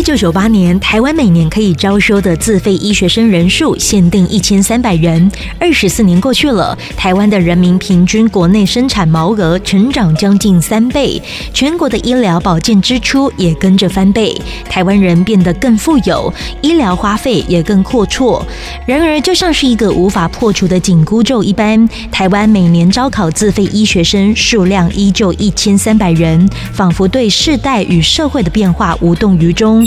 一九九八年，台湾每年可以招收的自费医学生人数限定一千三百人。二十四年过去了，台湾的人民平均国内生产毛额成长将近三倍，全国的医疗保健支出也跟着翻倍。台湾人变得更富有，医疗花费也更阔绰。然而，就像是一个无法破除的紧箍咒一般，台湾每年招考自费医学生数量依旧一千三百人，仿佛对世代与社会的变化无动于衷。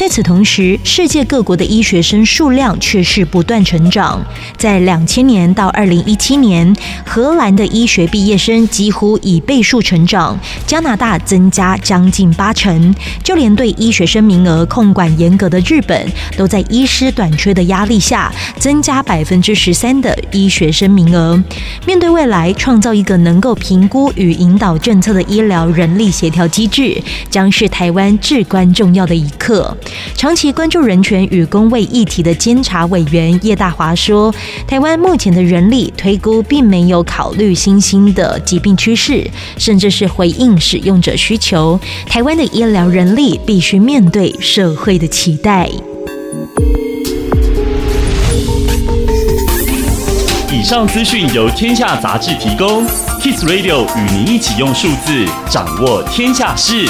在此同时，世界各国的医学生数量却是不断成长。在两千年到二零一七年，荷兰的医学毕业生几乎以倍数成长，加拿大增加将近八成，就连对医学生名额控管严格的日本，都在医师短缺的压力下，增加百分之十三的医学生名额。面对未来，创造一个能够评估与引导政策的医疗人力协调机制，将是台湾至关重要的一课。长期关注人权与公卫议题的监察委员叶大华说：“台湾目前的人力推估并没有考虑新兴的疾病趋势，甚至是回应使用者需求。台湾的医疗人力必须面对社会的期待。”以上资讯由天下杂志提供，Kiss Radio 与您一起用数字掌握天下事。